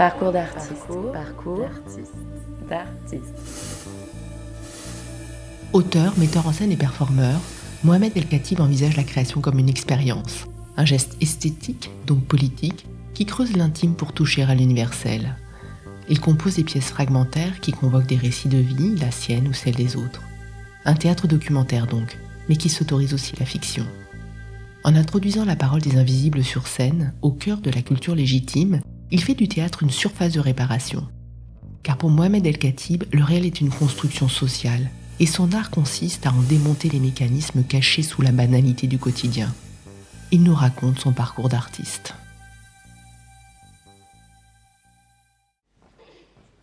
Parcours d'artiste. Parcours, d'artiste. Auteur, metteur en scène et performeur, Mohamed El Khatib envisage la création comme une expérience, un geste esthétique, donc politique, qui creuse l'intime pour toucher à l'universel. Il compose des pièces fragmentaires qui convoquent des récits de vie, la sienne ou celle des autres. Un théâtre documentaire donc, mais qui s'autorise aussi la fiction. En introduisant la parole des invisibles sur scène, au cœur de la culture légitime, il fait du théâtre une surface de réparation. Car pour Mohamed El Khatib, le réel est une construction sociale, et son art consiste à en démonter les mécanismes cachés sous la banalité du quotidien. Il nous raconte son parcours d'artiste.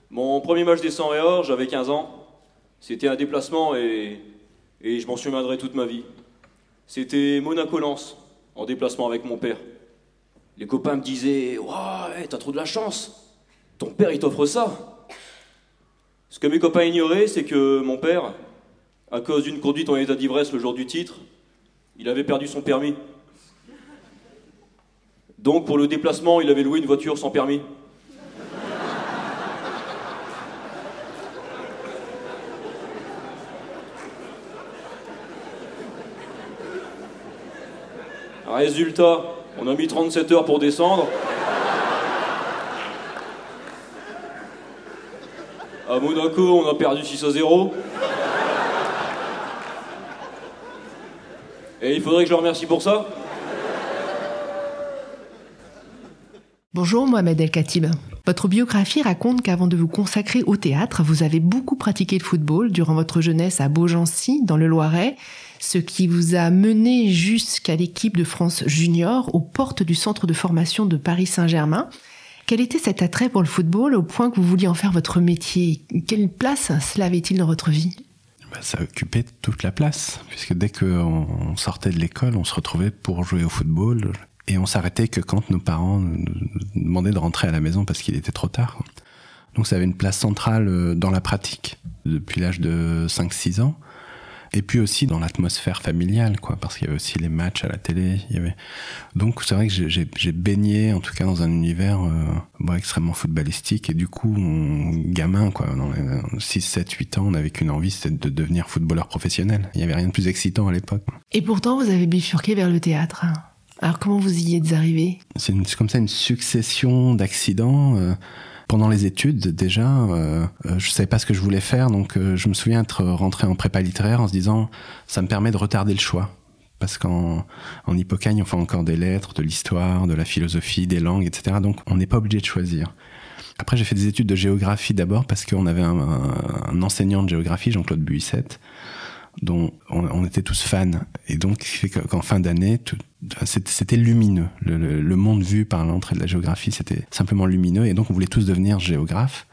Mon premier match des 100 et or, j'avais 15 ans. C'était un déplacement et, et je m'en souviendrai toute ma vie. C'était Monaco-Lens, en déplacement avec mon père. Les copains me disaient Ouais, t'as trop de la chance. Ton père, il t'offre ça. Ce que mes copains ignoraient, c'est que mon père, à cause d'une conduite en état d'ivresse le jour du titre, il avait perdu son permis. Donc, pour le déplacement, il avait loué une voiture sans permis. Résultat, on a mis 37 heures pour descendre. À Monaco, on a perdu 6 à 0. Et il faudrait que je le remercie pour ça Bonjour Mohamed El Khatib. Votre biographie raconte qu'avant de vous consacrer au théâtre, vous avez beaucoup pratiqué le football durant votre jeunesse à Beaugency, dans le Loiret, ce qui vous a mené jusqu'à l'équipe de France Junior aux portes du centre de formation de Paris Saint-Germain. Quel était cet attrait pour le football au point que vous vouliez en faire votre métier? Quelle place cela avait-il dans votre vie? Bah, ça occupait toute la place, puisque dès qu'on sortait de l'école, on se retrouvait pour jouer au football, et on s'arrêtait que quand nos parents nous demandaient de rentrer à la maison parce qu'il était trop tard. Donc ça avait une place centrale euh, dans la pratique depuis l'âge de 5-6 ans. Et puis aussi dans l'atmosphère familiale, quoi, parce qu'il y avait aussi les matchs à la télé. Il y avait... Donc c'est vrai que j'ai baigné, en tout cas, dans un univers euh, extrêmement footballistique. Et du coup, gamin, quoi, dans les 6, 7, 8 ans, on avait qu'une envie, c'était de devenir footballeur professionnel. Il n'y avait rien de plus excitant à l'époque. Et pourtant, vous avez bifurqué vers le théâtre. Alors comment vous y êtes arrivé C'est comme ça une succession d'accidents. Euh, pendant les études, déjà, euh, euh, je savais pas ce que je voulais faire, donc euh, je me souviens être rentré en prépa littéraire en se disant ça me permet de retarder le choix. Parce qu'en en Hippocagne, on fait encore des lettres, de l'histoire, de la philosophie, des langues, etc. Donc on n'est pas obligé de choisir. Après, j'ai fait des études de géographie d'abord parce qu'on avait un, enseignant de géographie, Jean-Claude Buissette, dont on, était tous fans. Et donc, qu'en fin d'année, c'était lumineux. Le, monde vu par l'entrée de la géographie, c'était simplement lumineux. Et donc, on voulait tous devenir géographes.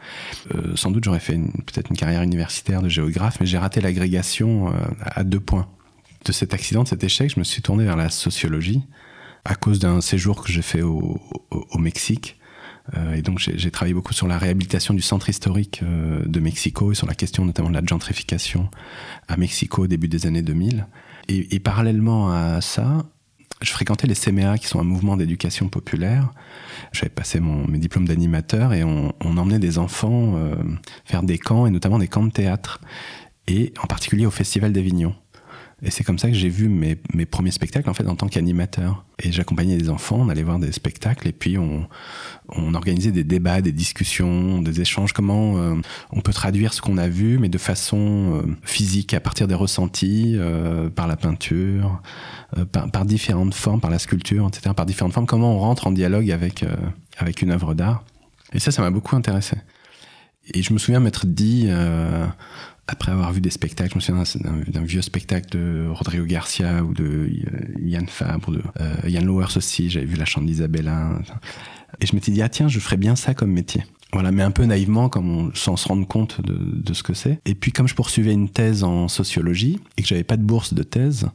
Euh, sans doute, j'aurais fait peut-être une carrière universitaire de géographe, mais j'ai raté l'agrégation euh, à deux points. De cet accident, de cet échec, je me suis tourné vers la sociologie à cause d'un séjour que j'ai fait au Mexique et donc j'ai travaillé beaucoup sur la réhabilitation du centre historique euh, de Mexico et sur la question notamment de la gentrification à Mexico au début des années 2000. Et, parallèlement à ça, je fréquentais les CMA, qui sont un mouvement d'éducation populaire. J'avais passé mon, mes diplômes d'animateur et on, on, emmenait des enfants euh, faire des camps, et notamment des camps de théâtre, et en particulier au Festival d'Avignon. Et c'est comme ça que j'ai vu mes, mes, premiers spectacles en fait en tant qu'animateur. Et j'accompagnais des enfants, on allait voir des spectacles et puis on, on organisait des débats, des discussions, des échanges. Comment euh, on peut traduire ce qu'on a vu, mais de façon euh, physique, à partir des ressentis, euh, par la peinture, par, par, différentes formes, par la sculpture, etc. Par différentes formes. Comment on rentre en dialogue avec avec une œuvre d'art. Et ça, ça m'a beaucoup intéressé. Et je me souviens m'être dit après avoir vu des spectacles, je me souviens d'un vieux spectacle de Rodrigo Garcia ou de Yann Fabre, ou de euh, Yann Lowers aussi, j'avais vu la chante d'Isabella. Et je m'étais dit, ah tiens, je ferais bien ça comme métier. Voilà, mais un peu naïvement, comme on, sans se rendre compte de, de ce que c'est. Et puis, comme je poursuivais une thèse en sociologie et que j'avais pas de bourse de thèse,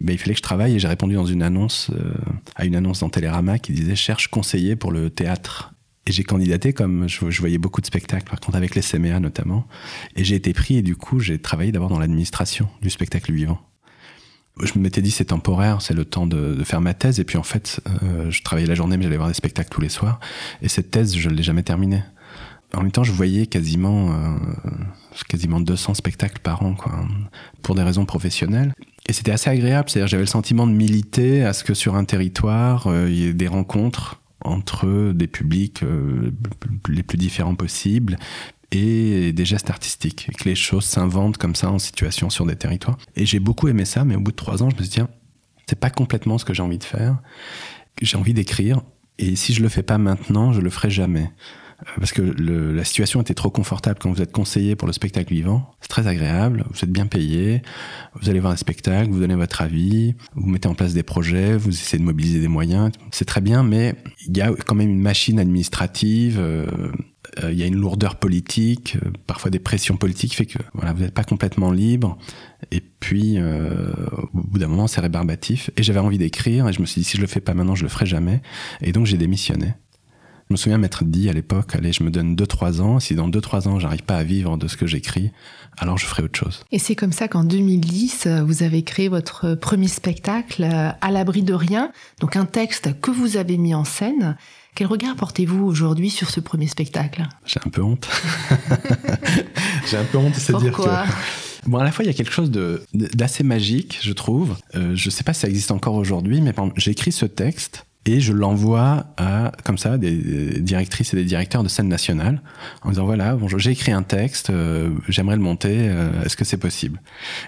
ben, il fallait que je travaille et j'ai répondu dans une annonce, euh, à une annonce dans Télérama qui disait cherche conseiller pour le théâtre et j'ai candidaté comme je, voyais beaucoup de spectacles, par contre avec les CMA notamment. Et j'ai été pris et du coup j'ai travaillé d'abord dans l'administration du spectacle vivant. je m'étais dit c'est temporaire, c'est le temps de, faire ma thèse. Et puis en fait, euh, je travaillais la journée, mais j'allais voir des spectacles tous les soirs. Et cette thèse, je ne l'ai jamais terminée. En même temps, je voyais quasiment, euh, quasiment 200 spectacles par an, quoi, pour des raisons professionnelles. Et c'était assez agréable, c'est-à-dire j'avais le sentiment de militer à ce que sur un territoire, euh, il y ait des rencontres entre des publics les plus différents possibles, et des gestes artistiques, que les choses s'inventent comme ça en situation sur des territoires. Et j'ai beaucoup aimé ça, mais au bout de trois ans, je me suis dit, c'est pas complètement ce que j'ai envie de faire. J'ai envie d'écrire, et si je le fais pas maintenant, je le ferai jamais. Parce que le, la situation était trop confortable quand vous êtes conseiller pour le spectacle vivant. C'est très agréable, vous êtes bien payé, vous allez voir un spectacle, vous donnez votre avis, vous mettez en place des projets, vous essayez de mobiliser des moyens. C'est très bien, mais il y a quand même une machine administrative. Euh, euh, il y a une lourdeur politique, euh, parfois des pressions politiques, fait que voilà, vous n'êtes pas complètement libre. Et puis, euh, au bout d'un moment, c'est rébarbatif. Et j'avais envie d'écrire, et je me suis dit, si je le fais pas maintenant, je le ferai jamais. Et donc, j'ai démissionné. Je me souviens m'être dit à l'époque, allez, je me donne 2-3 ans. Si dans 2-3 ans, j'arrive pas à vivre de ce que j'écris, alors je ferai autre chose. Et c'est comme ça qu'en 2010, vous avez créé votre premier spectacle, À l'abri de rien. Donc un texte que vous avez mis en scène. Quel regard portez-vous aujourd'hui sur ce premier spectacle? J'ai un peu honte. J'ai un peu honte, de se dire que. Bon, à la fois, il y a quelque chose d'assez magique, je trouve. Euh, je ne sais pas si ça existe encore aujourd'hui, mais j'ai écrit ce texte et je l'envoie à, comme ça, des directrices et des directeurs de scène nationale en disant voilà, j'ai écrit un texte, euh, j'aimerais le monter, euh, est-ce que c'est possible?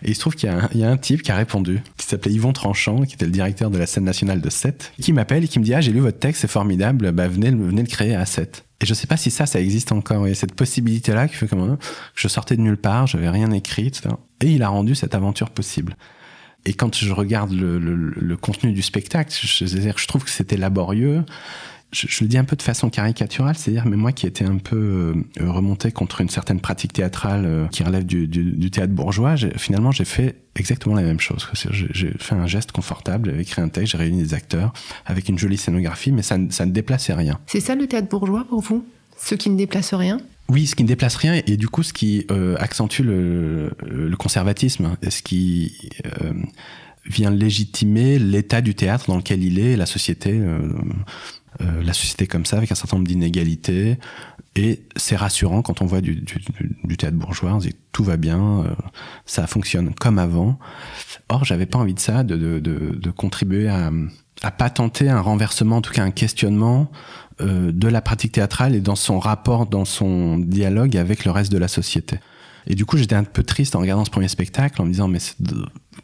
Et il se trouve qu'il y, a un type qui a répondu, qui s'appelait Yvon Tranchant, qui était le directeur de la scène nationale de 7, qui m'appelle et qui me dit ah, j'ai lu votre texte, c'est formidable, bah, venez, venez le créer à 7. Et je sais pas si ça, ça existe encore. A cette possibilité-là qui fait je sortais de nulle part, j'avais rien écrit, etc. Et il a rendu cette aventure possible. Et quand je regarde le, contenu du spectacle, je, trouve que c'était laborieux. Je, le dis un peu de façon caricaturale, c'est-à-dire, mais moi qui étais un peu euh, remonté contre une certaine pratique théâtrale euh, qui relève du théâtre bourgeois, finalement j'ai fait exactement la même chose. J'ai fait un geste confortable, j'ai écrit un texte, j'ai réuni des acteurs avec une jolie scénographie, mais ça, ça ne déplaçait rien. C'est ça le théâtre bourgeois pour vous? Ce qui ne déplace rien? Oui, ce qui ne déplace rien et du coup ce qui euh, accentue le, le, conservatisme, ce qui euh, vient légitimer l'état du théâtre dans lequel il est, la société, euh, euh, la société comme ça, avec un certain nombre d'inégalités. Et c'est rassurant quand on voit du, du, du théâtre bourgeois, on dit tout va bien, euh, ça fonctionne comme avant. Or, j'avais pas envie de ça, de, de, de, de contribuer à, à patenter un renversement, en tout cas un questionnement euh, de la pratique théâtrale et dans son rapport, dans son dialogue avec le reste de la société. Et du coup, j'étais un peu triste en regardant ce premier spectacle, en me disant, mais c'est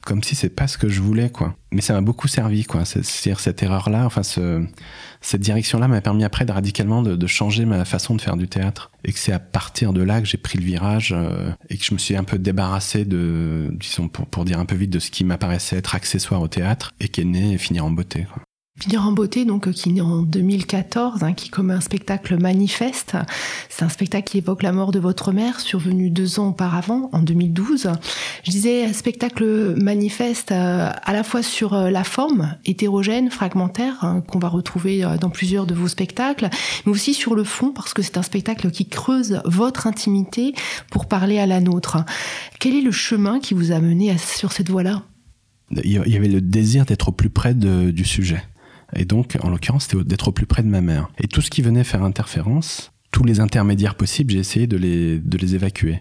comme si c'est pas ce que je voulais, quoi. Mais ça m'a beaucoup servi, quoi. C'est-à-dire cette erreur-là, enfin, ce, cette direction-là m'a permis après de radicalement de, de, changer ma façon de faire du théâtre. Et que c'est à partir de là que j'ai pris le virage euh, et que je me suis un peu débarrassé de, disons, pour, pour dire un peu vite, de ce qui m'apparaissait être accessoire au théâtre et qui est né et finir en beauté, quoi. Finir en beauté, donc qui naît en 2014, hein, qui comme un spectacle manifeste. C'est un spectacle qui évoque la mort de votre mère, survenue deux ans auparavant, en 2012. Je disais spectacle manifeste euh, à la fois sur euh, la forme hétérogène, fragmentaire, hein, qu'on va retrouver euh, dans plusieurs de vos spectacles, mais aussi sur le fond, parce que c'est un spectacle qui creuse votre intimité pour parler à la nôtre. Quel est le chemin qui vous a mené sur cette voie-là? Il y avait le désir d'être au plus près du sujet. Et donc, en l'occurrence, c'était d'être au plus près de ma mère. Et tout ce qui venait faire interférence, tous les intermédiaires possibles, j'ai essayé de les, de les évacuer.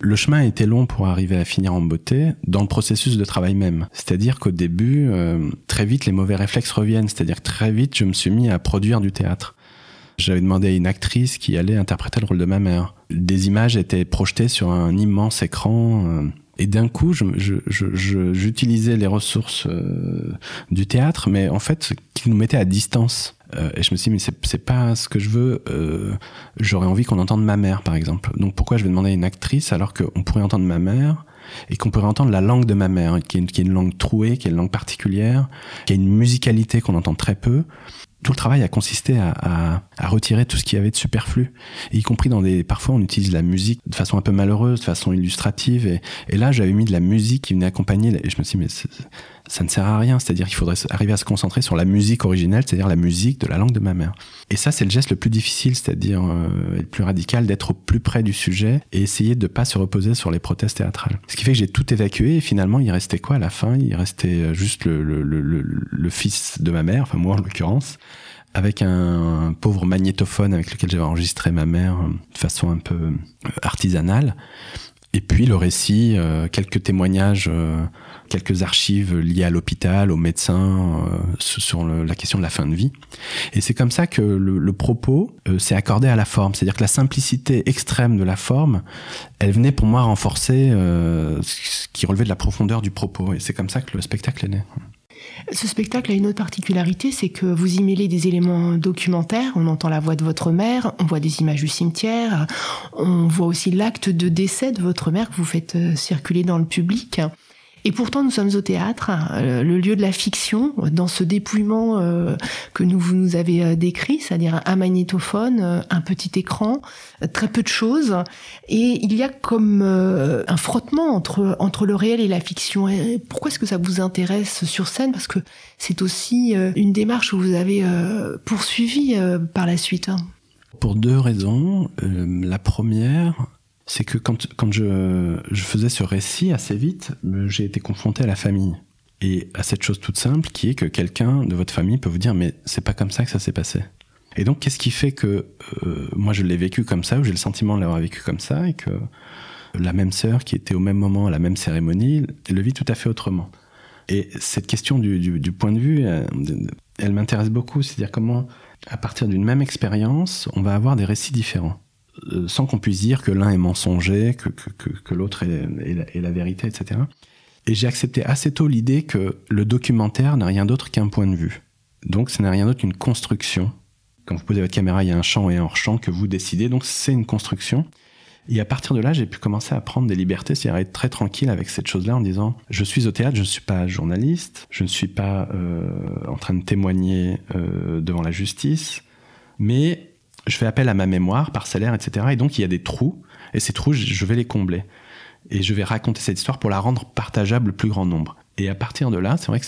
Le chemin a été long pour arriver à finir en beauté dans le processus de travail même. C'est-à-dire qu'au début, euh, très vite, les mauvais réflexes reviennent. C'est-à-dire que très vite, je me suis mis à produire du théâtre. J'avais demandé à une actrice qui allait interpréter le rôle de ma mère. Des images étaient projetées sur un immense écran. Euh, et d'un coup, j'utilisais je, je, les ressources euh, du théâtre, mais en fait, qui nous mettait à distance. Euh, et je me suis dit, mais c'est pas ce que je veux. Euh, J'aurais envie qu'on entende ma mère, par exemple. Donc pourquoi je vais demander à une actrice alors qu'on pourrait entendre ma mère et qu'on pourrait entendre la langue de ma mère, qui est, une, qui est une langue trouée, qui est une langue particulière, qui a une musicalité qu'on entend très peu tout le travail a consisté à, retirer tout ce qu'il y avait de superflu, y compris dans des. Parfois, on utilise la musique de façon un peu malheureuse, de façon illustrative, et, et là, j'avais mis de la musique qui venait accompagner, et je me suis dit, mais ça ne sert à rien. C'est-à-dire qu'il faudrait arriver à se concentrer sur la musique originelle, c'est-à-dire la musique de la langue de ma mère. Et ça, c'est le geste le plus difficile, c'est-à-dire euh, le plus radical, d'être au plus près du sujet et essayer de ne pas se reposer sur les prothèses théâtrales. Ce qui fait que j'ai tout évacué et finalement, il restait quoi à la fin? Il restait euh, juste le, fils de ma mère, enfin moi en l'occurrence, avec un pauvre magnétophone avec lequel j'avais enregistré ma mère euh, de façon un peu artisanale. Et puis le récit, quelques témoignages quelques archives liées à l'hôpital, aux médecins, euh, sur la question de la fin de vie. Et c'est comme ça que le, propos euh, s'est accordé à la forme. C'est-à-dire que la simplicité extrême de la forme, elle venait pour moi renforcer euh, ce qui relevait de la profondeur du propos. Et c'est comme ça que le spectacle est né. Ce spectacle a une autre particularité, c'est que vous y mêlez des éléments documentaires. On entend la voix de votre mère, on voit des images du cimetière, on voit aussi l'acte de décès de votre mère que vous faites circuler dans le public. Et pourtant, nous sommes au théâtre, euh, le lieu de la fiction, dans ce dépouillement euh, que nous, vous nous avez euh, décrit, c'est-à-dire un magnétophone, un petit écran, très peu de choses. Et il y a comme un frottement entre, entre le réel et la fiction. Pourquoi est-ce que ça vous intéresse sur scène? Parce que c'est aussi une démarche que vous avez poursuivie par la suite. Pour deux raisons. la première, c'est que quand, je, faisais ce récit assez vite, j'ai été confronté à la famille. Et à cette chose toute simple qui est que quelqu'un de votre famille peut vous dire mais c'est pas comme ça que ça s'est passé. Et donc qu'est-ce qui fait que euh, moi je l'ai vécu comme ça, ou j'ai le sentiment de l'avoir vécu comme ça, et que la même sœur qui était au même moment à la même cérémonie le vit tout à fait autrement. Et cette question du point de vue, elle, euh, elle m'intéresse beaucoup, c'est-à-dire comment à partir d'une même expérience, on va avoir des récits différents. Euh, sans qu'on puisse dire que l'un est mensonger, que, l'autre est, est, la, vérité, etc. Et j'ai accepté assez tôt l'idée que le documentaire n'a rien d'autre qu'un point de vue. Donc ce n'est rien d'autre qu'une construction. Quand vous posez votre caméra, il y a un champ et un hors-champ que vous décidez, donc c'est une construction. Et à partir de là, j'ai pu commencer à prendre des libertés, c'est-à-dire être très tranquille avec cette chose-là en disant je suis au théâtre, je ne suis pas journaliste, je ne suis pas euh, en train de témoigner euh, devant la justice, mais je fais appel à ma mémoire parcellaire, etc. Et donc il y a des trous, et ces trous, je vais les combler. Et je vais raconter cette histoire pour la rendre partageable le plus grand nombre. Et à partir de là, c'est vrai que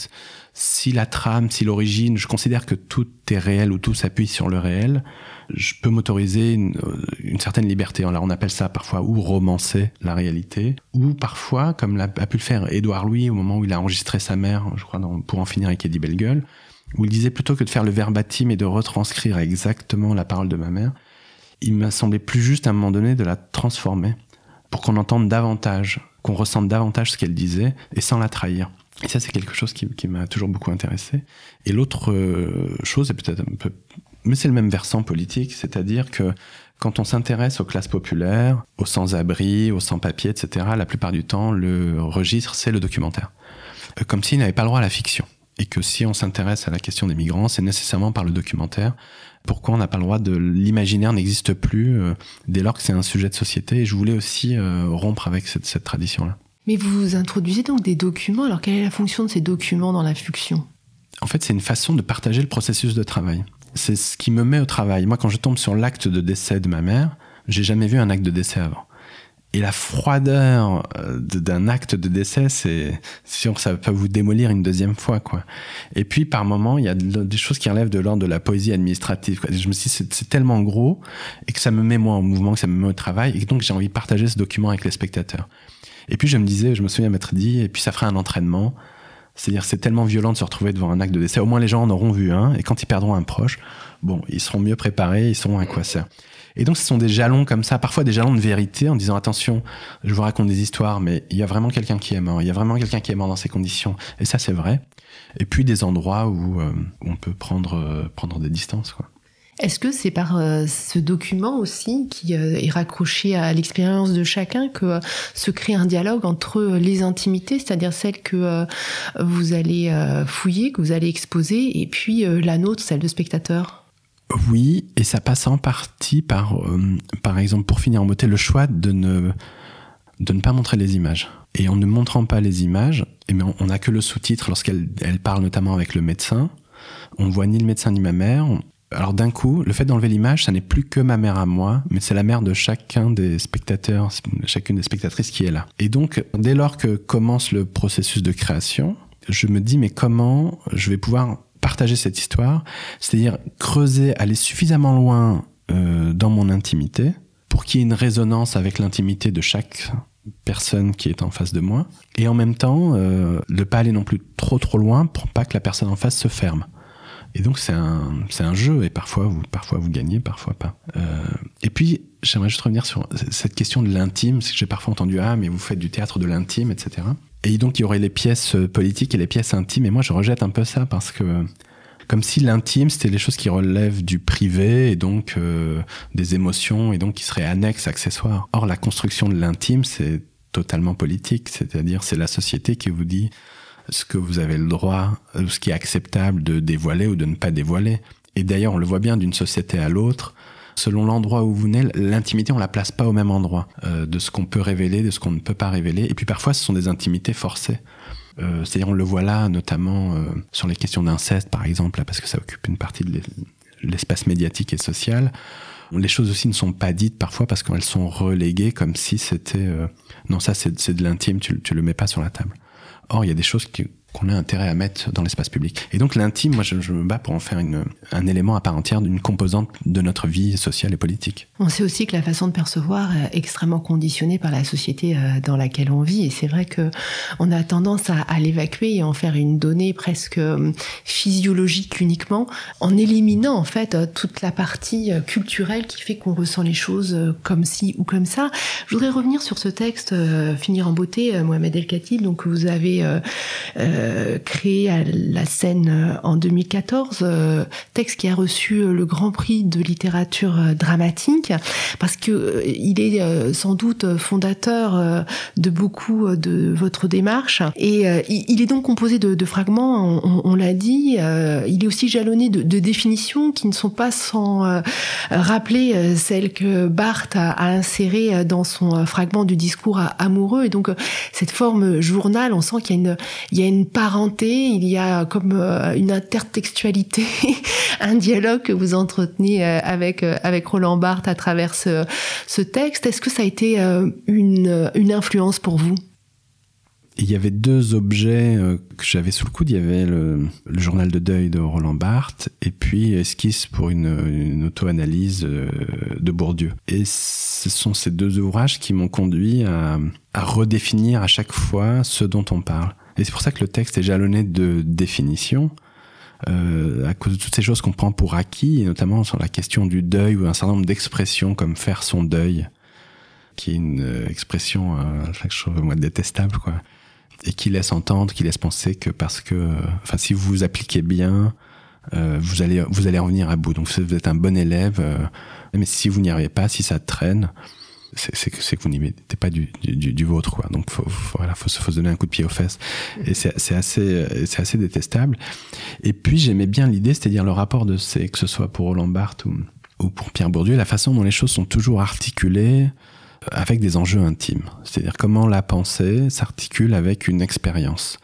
si la trame, si l'origine, je considère que tout est réel ou tout s'appuie sur le réel, je peux m'autoriser une, euh, certaine liberté. On appelle ça parfois ou romancer la réalité, ou parfois, comme a, pu le faire Édouard Louis au moment où il a enregistré sa mère, je crois, pour en finir avec Eddie Bellegueule, où il disait plutôt que de faire le verbatim et de retranscrire exactement la parole de ma mère, il m'a semblé plus juste à un moment donné de la transformer pour qu'on entende davantage, qu'on ressente davantage ce qu'elle disait et sans la trahir. Et ça, c'est quelque chose qui, m'a toujours beaucoup intéressé. Et l'autre euh, chose, est peut-être un peu, mais c'est le même versant politique, c'est-à-dire que quand on s'intéresse aux classes populaires, aux sans-abri, aux sans-papiers, etc., la plupart du temps, le registre, c'est le documentaire. Euh, comme s'il n'avait pas le droit à la fiction et que si on s'intéresse à la question des migrants, c'est nécessairement par le documentaire. Pourquoi on n'a pas le droit de l'imaginaire n'existe plus euh, dès lors que c'est un sujet de société? Et je voulais aussi euh, rompre avec cette, cette tradition-là. Mais vous introduisez donc des documents. Alors quelle est la fonction de ces documents dans la fiction? En fait, c'est une façon de partager le processus de travail. C'est ce qui me met au travail. Moi, quand je tombe sur l'acte de décès de ma mère, j'ai jamais vu un acte de décès avant. Et la froideur euh, d'un acte de décès, c'est sûr que ça peut vous démolir une deuxième fois, quoi. Et puis, par moment, il y a des choses qui relèvent de l'ordre de la poésie administrative. Je me suis dit, c'est tellement gros et que ça me met moi en mouvement, que ça me met au travail, et donc j'ai envie de partager ce document avec les spectateurs. Et puis je me disais, je me souviens m'être dit, et puis ça ferait un entraînement. C'est-à-dire, c'est tellement violent de se retrouver devant un acte de décès. Au moins, les gens en auront vu un, et quand ils perdront un proche, bon, ils seront mieux préparés, ils sauront à quoi ça. Et donc, ce sont des jalons comme ça, parfois des jalons de vérité en disant attention, je vous raconte des histoires, mais il y a vraiment quelqu'un qui est mort. Il y a vraiment quelqu'un qui est mort dans ces conditions. Et ça, c'est vrai. Et puis des endroits où, euh, on peut prendre, euh, prendre des distances. Est-ce que c'est par euh, ce document aussi qui est raccroché à l'expérience de chacun que se crée un dialogue entre les intimités, c'est-à-dire celles que vous allez fouiller, que vous allez exposer, et puis la nôtre, celle de spectateur oui, et ça passe en partie par, euh, par exemple, pour finir en beauté, le choix de ne, de ne pas montrer les images. Et en ne montrant pas les images, eh bien, on n'a que le sous-titre lorsqu'elle elle parle notamment avec le médecin. On voit ni le médecin ni ma mère. Alors d'un coup, le fait d'enlever l'image, ça n'est plus que ma mère à moi, mais c'est la mère de chacun des spectateurs, chacune des spectatrices qui est là. Et donc, dès lors que commence le processus de création, je me dis mais comment je vais pouvoir partager cette histoire, c'est-à-dire creuser, aller suffisamment loin euh, dans mon intimité pour qu'il y ait une résonance avec l'intimité de chaque personne qui est en face de moi, et en même temps, euh, ne pas aller non plus trop trop loin pour pas que la personne en face se ferme. Et donc c'est un, c'est un jeu, et parfois vous, parfois vous gagnez, parfois pas. Euh, et puis j'aimerais juste revenir sur cette question de l'intime, c'est que j'ai parfois entendu ah mais vous faites du théâtre de l'intime, etc. Et donc il y aurait les pièces politiques et les pièces intimes, et moi je rejette un peu ça parce que comme si l'intime c'était les choses qui relèvent du privé et donc euh, des émotions et donc qui seraient annexes, accessoires. Or la construction de l'intime c'est totalement politique, c'est-à-dire c'est la société qui vous dit ce que vous avez le droit, euh, ce qui est acceptable de dévoiler ou de ne pas dévoiler. Et d'ailleurs, on le voit bien d'une société à l'autre. Selon l'endroit où vous venez, l'intimité, on la place pas au même endroit. Euh, de ce qu'on peut révéler, de ce qu'on ne peut pas révéler. Et puis parfois, ce sont des intimités forcées. Euh, C'est-à-dire, on le voit là, notamment euh, sur les questions d'inceste, par exemple, parce que ça occupe une partie de l'espace médiatique et social. Les choses aussi ne sont pas dites parfois parce qu'elles sont reléguées comme si c'était... Non, ça c'est de l'intime, tu, tu le mets pas sur la table. Or, il y a des choses qui, qu'on a intérêt à mettre dans l'espace public. Et donc l'intime, moi je, me bats pour en faire une, un élément à part entière d'une composante de notre vie sociale et politique. On sait aussi que la façon de percevoir est extrêmement conditionnée par la société euh, dans laquelle on vit. Et c'est vrai que on a tendance à, l'évacuer et en faire une donnée presque euh, physiologique uniquement, en éliminant en fait euh, toute la partie culturelle qui fait qu'on ressent les choses comme ci ou comme ça. Je voudrais revenir sur ce texte, finir en beauté, Mohamed El Khatib, donc vous avez créé à la scène euh, en 2014, euh, texte qui a reçu le Grand Prix de littérature dramatique, parce que il est sans doute fondateur de beaucoup de votre démarche. Et il est donc composé de, fragments, on, l'a dit. il est aussi jalonné de, définitions qui ne sont pas sans rappeler celles que Barthes a, insérées dans son fragment du discours amoureux. Et donc cette forme journal, on sent qu'il y a une parenté, il y a comme euh, une intertextualité, un dialogue que vous entretenez euh, avec euh, avec Roland Barthes à travers ce, texte. Est-ce que ça a été une, influence pour vous? Il y avait deux objets que j'avais sous le coude. Il y avait le, journal de deuil de Roland Barthes et puis Esquisse pour une, auto-analyse de Bourdieu. Et ce sont ces deux ouvrages qui m'ont conduit à redéfinir à chaque fois ce dont on parle. Et c'est pour ça que le texte est jalonné de définitions, euh, à cause de toutes ces choses qu'on prend pour acquis, et notamment sur la question du deuil ou un certain nombre d'expressions comme faire son deuil, qui est une euh, expression, euh, chaque chose moi détestable, quoi, et qui laisse entendre, qui laisse penser que parce que, enfin, si vous vous appliquez bien, euh, vous allez vous allez en venir à bout. Donc vous êtes un bon élève, euh, mais si vous n'y arrivez pas, si ça traîne, c'est que, vous n'y mettez pas du, du, du, vôtre quoi. Donc faut, faut, voilà faut, faut se donner un coup de pied aux fesses. Et c'est assez c'est assez détestable. Et puis j'aimais bien l'idée c'est-à-dire le rapport de ces que ce soit pour Roland Barthes ou, ou pour Pierre Bourdieu la façon dont les choses sont toujours articulées avec des enjeux intimes. C'est-à-dire comment la pensée s'articule avec une expérience.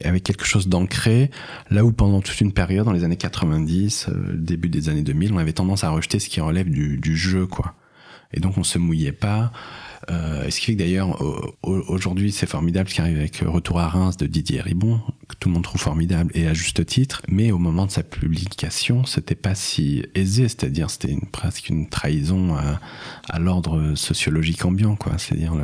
Et avec quelque chose d'ancré, là où pendant toute une période, dans les années 90, euh, début des années 2000, on avait tendance à rejeter ce qui relève du, du jeu, quoi et donc on se mouillait pas. Euh, ce qui fait que d'ailleurs aujourd'hui c'est formidable ce qui arrive avec Retour à Reims de Didier Ribon que tout le monde trouve formidable et à juste titre. Mais au moment de sa publication c'était pas si aisé. C'est-à-dire c'était presque une trahison à, à l'ordre sociologique ambiant quoi. C'est-à-dire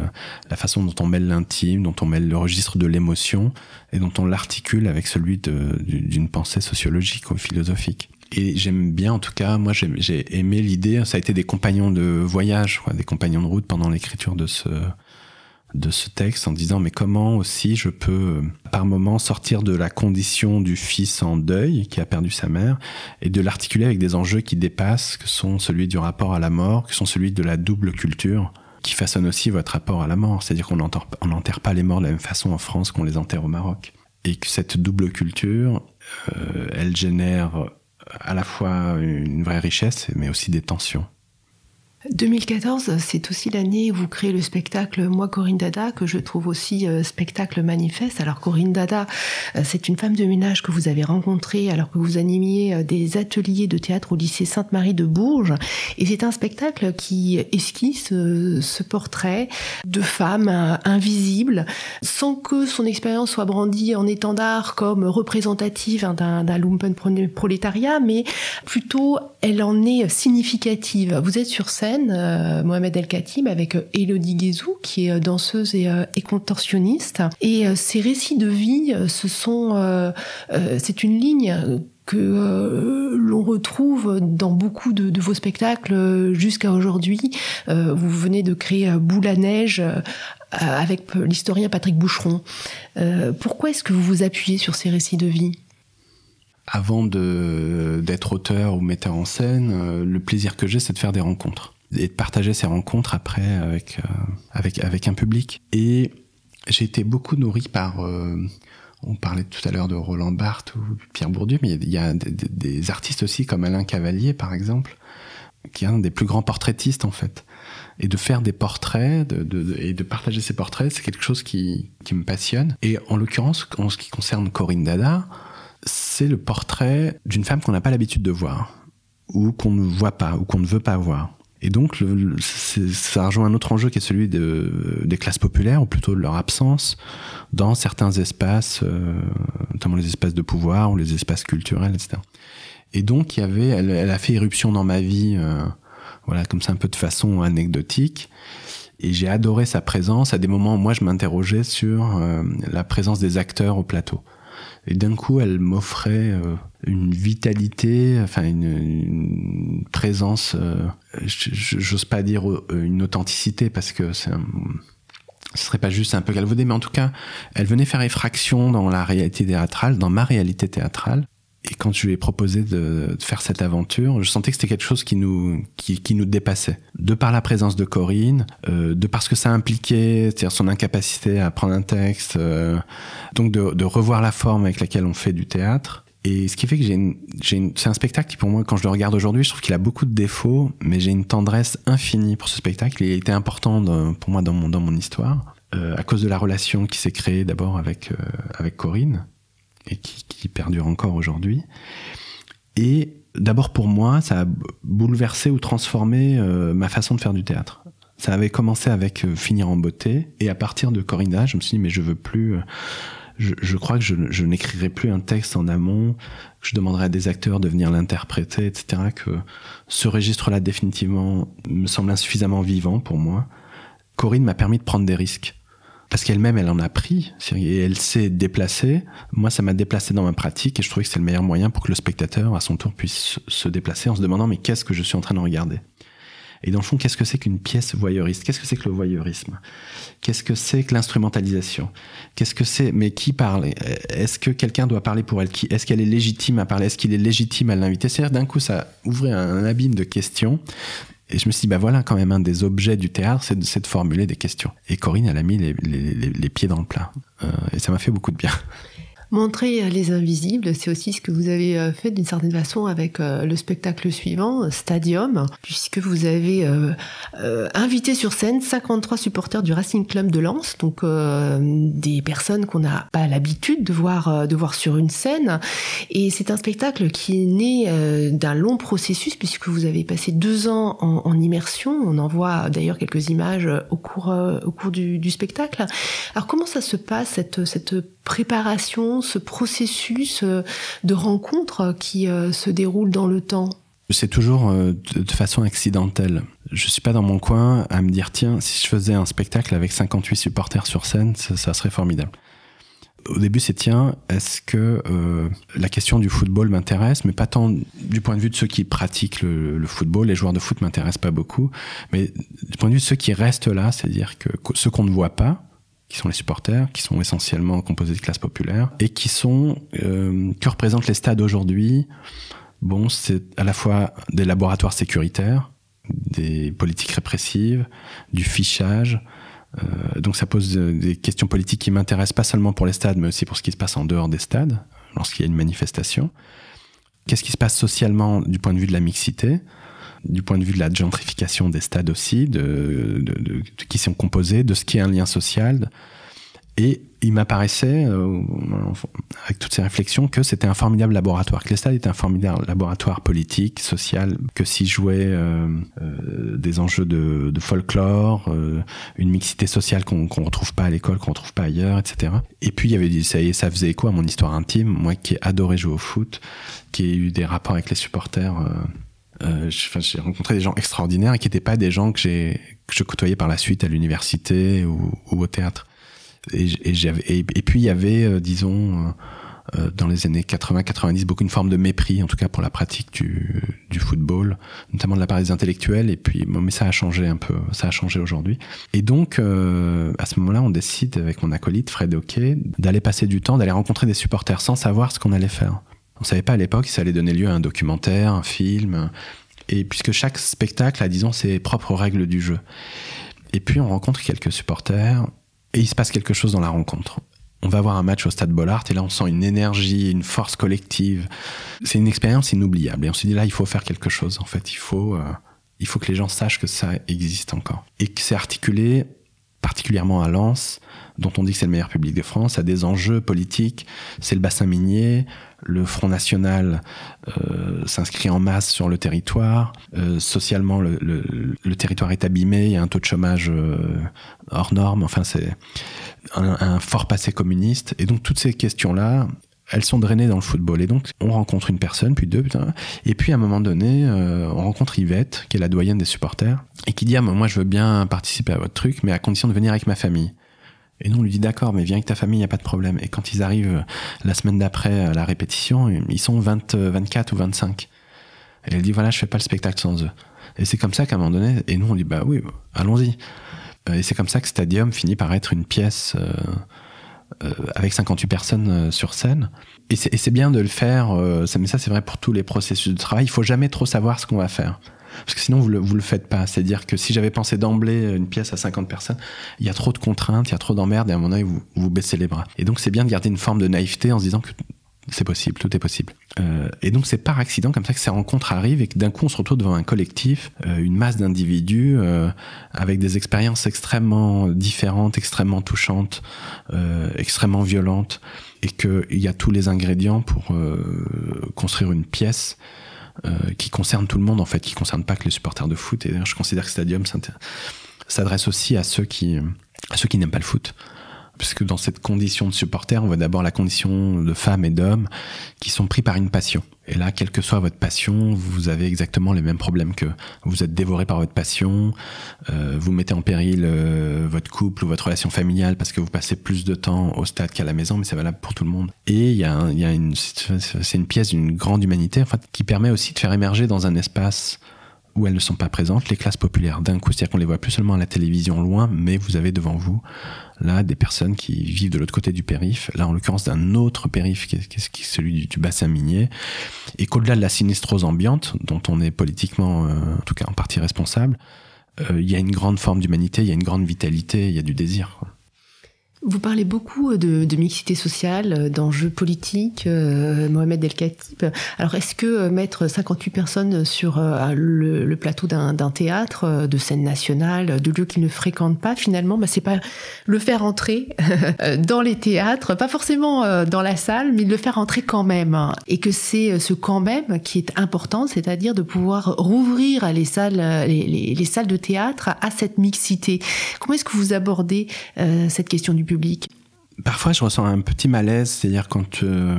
la façon dont on mêle l'intime dont on mêle le registre de l'émotion et dont on l'articule avec celui d'une pensée sociologique ou philosophique et j'aime bien, en tout cas, moi j'ai aimé l'idée, ça a été des compagnons de voyage, des compagnons de route pendant l'écriture de ce, de ce texte en disant mais comment aussi je peux par moment sortir de la condition du fils en deuil qui a perdu sa mère et de l'articuler avec des enjeux qui dépassent que sont celui du rapport à la mort, que sont celui de la double culture qui façonne aussi votre rapport à la mort, c'est-à-dire qu'on n'enterre pas les morts de la même façon en France qu'on les enterre au Maroc. Et que cette double culture euh, elle génère à la fois une vraie richesse, mais aussi des tensions. 2014, c'est aussi l'année où vous créez le spectacle Moi Corinne Dada, que je trouve aussi euh, spectacle manifeste. Alors Corinne Dada, euh, c'est une femme de ménage que vous avez rencontrée alors que vous animiez euh, des ateliers de théâtre au lycée Sainte-Marie de Bourges. Et c'est un spectacle qui esquisse ce portrait de femme invisible, sans que son expérience soit brandie en étendard comme représentative hein, d'un lumpen prolétariat, mais plutôt elle en est significative. Vous êtes sur scène euh, Mohamed El Khatib, avec euh, Elodie Guézou, qui est euh, danseuse et, contorsionniste. Et ces récits de vie, ce sont, c'est une ligne que l'on retrouve dans beaucoup de, vos spectacles jusqu'à aujourd'hui. vous venez de créer Boule à neige avec l'historien Patrick Boucheron. pourquoi est-ce que vous vous appuyez sur ces récits de vie? Avant d'être auteur ou metteur en scène, le plaisir que j'ai, c'est de faire des rencontres et de partager ces rencontres après avec, euh, avec, avec un public. Et j'ai été beaucoup nourri par... Euh, on parlait tout à l'heure de Roland Barthes ou Pierre Bourdieu, mais il y a, des, artistes aussi comme Alain Cavalier, par exemple, qui est un des plus grands portraitistes, en fait. Et de faire des portraits de, de, et de partager ces portraits, c'est quelque chose qui, qui me passionne. Et en l'occurrence, en ce qui concerne Corinne Dada, c'est le portrait d'une femme qu'on n'a pas l'habitude de voir, ou qu'on ne voit pas, ou qu'on ne veut pas voir. Et donc, le, ça rejoint un autre enjeu qui est celui de, des classes populaires, ou plutôt de leur absence, dans certains espaces, euh, notamment les espaces de pouvoir ou les espaces culturels, etc. Et donc, il y avait, elle, elle a fait éruption dans ma vie, euh, voilà, comme ça, un peu de façon anecdotique. Et j'ai adoré sa présence à des moments où moi je m'interrogeais sur euh, la présence des acteurs au plateau. Et d'un coup, elle m'offrait euh, une vitalité, enfin une, présence, euh, j'ose pas dire euh, une authenticité parce que c'est ce serait pas juste un peu galvaudé, mais en tout cas, elle venait faire effraction dans la réalité théâtrale, dans ma réalité théâtrale. Et quand je lui ai proposé de, faire cette aventure, je sentais que c'était quelque chose qui nous, qui, qui, nous dépassait. De par la présence de Corinne, euh, de parce que ça impliquait, c'est-à-dire son incapacité à prendre un texte, euh, donc de, de, revoir la forme avec laquelle on fait du théâtre. Et ce qui fait que j'ai une c'est un spectacle qui pour moi, quand je le regarde aujourd'hui, je trouve qu'il a beaucoup de défauts, mais j'ai une tendresse infinie pour ce spectacle. Il a été important pour moi dans mon, dans mon histoire, euh, à cause de la relation qui s'est créée d'abord avec, euh, avec Corinne et qui, perdure encore aujourd'hui. Et d'abord pour moi, ça a bouleversé ou transformé euh, ma façon de faire du théâtre. Ça avait commencé avec euh, Finir en beauté, et à partir de Corinna, je me suis dit, mais je veux plus... Euh, je, crois que je, je n'écrirai plus un texte en amont, que je demanderai à des acteurs de venir l'interpréter, etc. Que ce registre-là, définitivement, me semble insuffisamment vivant pour moi. Corinne m'a permis de prendre des risques parce qu'elle-même, elle en a pris, et elle s'est déplacée. Moi, ça m'a déplacé dans ma pratique, et je trouvais que c'est le meilleur moyen pour que le spectateur, à son tour, puisse se déplacer en se demandant, mais qu'est-ce que je suis en train de regarder? Et dans le fond, qu'est-ce que c'est qu'une pièce voyeuriste? Qu'est-ce que c'est que le voyeurisme? Qu'est-ce que c'est que l'instrumentalisation? Qu'est-ce que c'est Mais qui parle? Est-ce que quelqu'un doit parler pour elle? Est-ce qu'elle est légitime à parler? Est-ce qu'il est légitime à l'inviter? C'est-à-dire d'un coup, ça ouvrait un abîme de questions et je me suis dit, bah voilà, quand même, un des objets du théâtre, c'est de, de, formuler des questions. Et Corinne, elle a mis les, les, les pieds dans le plat. Euh, et ça m'a fait beaucoup de bien. Montrer euh, les invisibles, c'est aussi ce que vous avez euh, fait d'une certaine façon avec euh, le spectacle suivant, Stadium, puisque vous avez invité sur scène 53 supporters du Racing Club de Lens, donc des personnes qu'on n'a pas l'habitude de voir, de voir sur une scène. Et c'est un spectacle qui est né d'un long processus, puisque vous avez passé deux ans en, immersion. On en voit d'ailleurs quelques images au cours, du, spectacle. Alors comment ça se passe, cette préparation, ce processus euh, de rencontre qui euh, se déroule dans le temps? C'est toujours euh, de façon accidentelle. Je suis pas dans mon coin à me dire tiens, si je faisais un spectacle avec 58 supporters sur scène, ça, serait formidable. Au début, c'est tiens, est-ce que la question du football m'intéresse, mais pas tant du point de vue de ceux qui pratiquent le, le football. Les joueurs de foot m'intéressent pas beaucoup, mais du point de vue de ceux qui restent là, c'est-à-dire que ceux qu'on ne voit pas, qui sont les supporters, qui sont essentiellement composés de classes populaires, et qui sont, euh, que représentent les stades aujourd'hui Bon, c'est à la fois des laboratoires sécuritaires, des politiques répressives, du fichage. Euh, donc ça pose des questions politiques qui m'intéressent pas seulement pour les stades, mais aussi pour ce qui se passe en dehors des stades, lorsqu'il y a une manifestation. Qu'est-ce qui se passe socialement du point de vue de la mixité? Du point de vue de la gentrification des stades aussi, de, qui sont composés, de ce qui est un lien social. Et il m'apparaissait, euh, avec toutes ces réflexions, que c'était un formidable laboratoire, que les stades étaient un formidable laboratoire politique, social, que s'y jouaient euh, euh, des enjeux de, folklore, une mixité sociale qu'on qu'on retrouve pas à l'école, qu'on retrouve pas ailleurs, etc. Et puis il y avait ça, ça faisait écho à mon histoire intime, moi qui ai adoré jouer au foot, qui ai eu des rapports avec les supporters. Euh, j'ai rencontré des gens extraordinaires qui n'étaient pas des gens que j'ai que je côtoyais par la suite à l'université ou, ou, au théâtre. Et, et, puis il y avait, euh, disons, euh, euh dans les années 80-90, beaucoup une forme de mépris, en tout cas pour la pratique du, du football, notamment de la part des intellectuels. Et puis, bon, mais ça a changé un peu, ça a changé aujourd'hui. Et donc, euh, à ce moment-là, on décide avec mon acolyte Fred Hockey d'aller passer du temps, d'aller rencontrer des supporters sans savoir ce qu'on allait faire. On savait pas à l'époque si ça allait donner lieu à un documentaire, un film, et puisque chaque spectacle a, disons, ses propres règles du jeu. Et puis on rencontre quelques supporters et il se passe quelque chose dans la rencontre. On va voir un match au stade Bollard et là on sent une énergie, une force collective. C'est une expérience inoubliable et on se dit là il faut faire quelque chose en fait. Il faut, euh, il faut que les gens sachent que ça existe encore et que c'est articulé particulièrement à Lens, dont on dit que c'est le meilleur public de France, à des enjeux politiques. C'est le bassin minier, le Front National euh, s'inscrit en masse sur le territoire. Euh, socialement, le, territoire est abîmé, il y a un taux de chômage euh, hors norme. Enfin, c'est un, fort passé communiste. Et donc, toutes ces questions-là, elles sont drainées dans le football. Et donc, on rencontre une personne, puis deux. Et puis, à un moment donné, on rencontre Yvette, qui est la doyenne des supporters, et qui dit, ah, moi, je veux bien participer à votre truc, mais à condition de venir avec ma famille. Et nous, on lui dit d'accord, mais viens avec ta famille, il n'y a pas de problème. Et quand ils arrivent la semaine d'après à la répétition, ils sont 20, 24 ou 25. Et elle dit voilà, je fais pas le spectacle sans eux. Et c'est comme ça qu'à un moment donné, et nous on dit bah oui, allons-y. Et c'est comme ça que Stadium finit par être une pièce euh, euh, avec 58 personnes euh, sur scène. Et c'est bien de le faire, euh, mais ça c'est vrai pour tous les processus de travail. Il faut jamais trop savoir ce qu'on va faire. Parce que sinon, vous le, le faites pas. C'est-à-dire que si j'avais pensé d'emblée une pièce à 50 personnes, il y a trop de contraintes, il y a trop d'emmerdes, et à un moment vous, vous baissez les bras. Et donc, c'est bien de garder une forme de naïveté en se disant que c'est possible, tout est possible. Euh, et donc c'est par accident comme ça que ces rencontres arrivent et que d'un coup on se retrouve devant un collectif, euh, une masse d'individus euh, avec des expériences extrêmement différentes, extrêmement touchantes, euh, extrêmement violentes, et qu'il y a tous les ingrédients pour euh, construire une pièce euh, qui concerne tout le monde en fait, qui concerne pas que les supporters de foot. Et je considère que Stadium s'adresse aussi à ceux qui, à ceux qui n'aiment pas le foot. Puisque dans cette condition de supporter, on voit d'abord la condition de femmes et d'hommes qui sont pris par une passion. Et là, quelle que soit votre passion, vous avez exactement les mêmes problèmes que vous êtes dévoré par votre passion, euh, vous mettez en péril euh, votre couple ou votre relation familiale parce que vous passez plus de temps au stade qu'à la maison, mais c'est valable pour tout le monde. Et il y une, c'est une pièce d'une grande humanité, qui permet aussi de faire émerger dans un espace où elles ne sont pas présentes, les classes populaires. D'un coup, c'est-à-dire qu'on les voit plus seulement à la télévision loin, mais vous avez devant vous là des personnes qui vivent de l'autre côté du périph, là en l'occurrence d'un autre périph qui est, celui du, bassin minier, et qu'au-delà de la sinistrose ambiante, dont on est politiquement, euh, en tout cas en partie responsable, euh, il y a une grande forme d'humanité, il y a une grande vitalité, il y a du désir. Vous parlez beaucoup de, de mixité sociale, d'enjeux politiques, euh, Mohamed El Khatib. Alors, est-ce que euh, mettre 58 personnes sur euh, le, le, plateau d'un théâtre, euh, de scène nationale, de lieux qu'ils ne fréquentent pas, finalement, bah, c'est pas le faire entrer dans les théâtres, pas forcément euh, dans la salle, mais le faire entrer quand même. Et que c'est ce quand même qui est important, c'est-à-dire de pouvoir rouvrir les salles, les, les, les, salles de théâtre à cette mixité. Comment est-ce que vous abordez cette question du public? Parfois, je ressens un petit malaise, c'est-à-dire quand euh,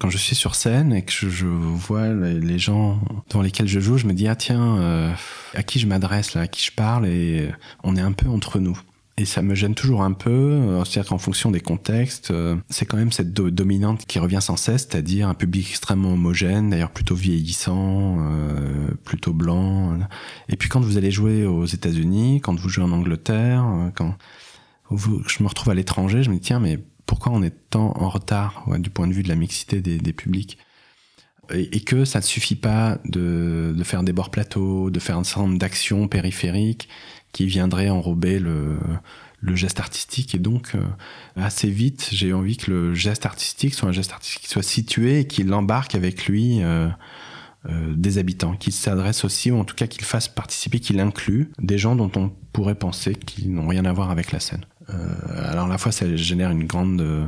quand je suis sur scène et que je, vois les, gens devant lesquels je joue, je me dis ah tiens, euh, à qui je m'adresse à qui je parle et on est un peu entre nous. Et ça me gêne toujours un peu, euh, c'est-à-dire qu'en fonction des contextes, c'est quand même cette do dominante qui revient sans cesse, c'est-à-dire un public extrêmement homogène, d'ailleurs plutôt vieillissant, plutôt blanc. Et puis quand vous allez jouer aux États-Unis, quand vous jouez en Angleterre, quand je me retrouve à l'étranger, je me dis tiens, mais pourquoi on est tant en retard du point de vue de la mixité des, publics et, que ça ne suffit pas de, faire des bords plateaux, de faire un certain nombre d'actions périphériques qui viendraient enrober le, geste artistique. Et donc, euh, assez vite, j'ai envie que le geste artistique soit un geste artistique qui soit situé et qui l'embarque avec lui euh, euh, des habitants, qu'il s'adresse aussi, ou en tout cas qu'il fasse participer, qu'il inclut des gens dont on pourrait penser qu'ils n'ont rien à voir avec la scène. Euh, alors à la fois, ça génère une grande, euh,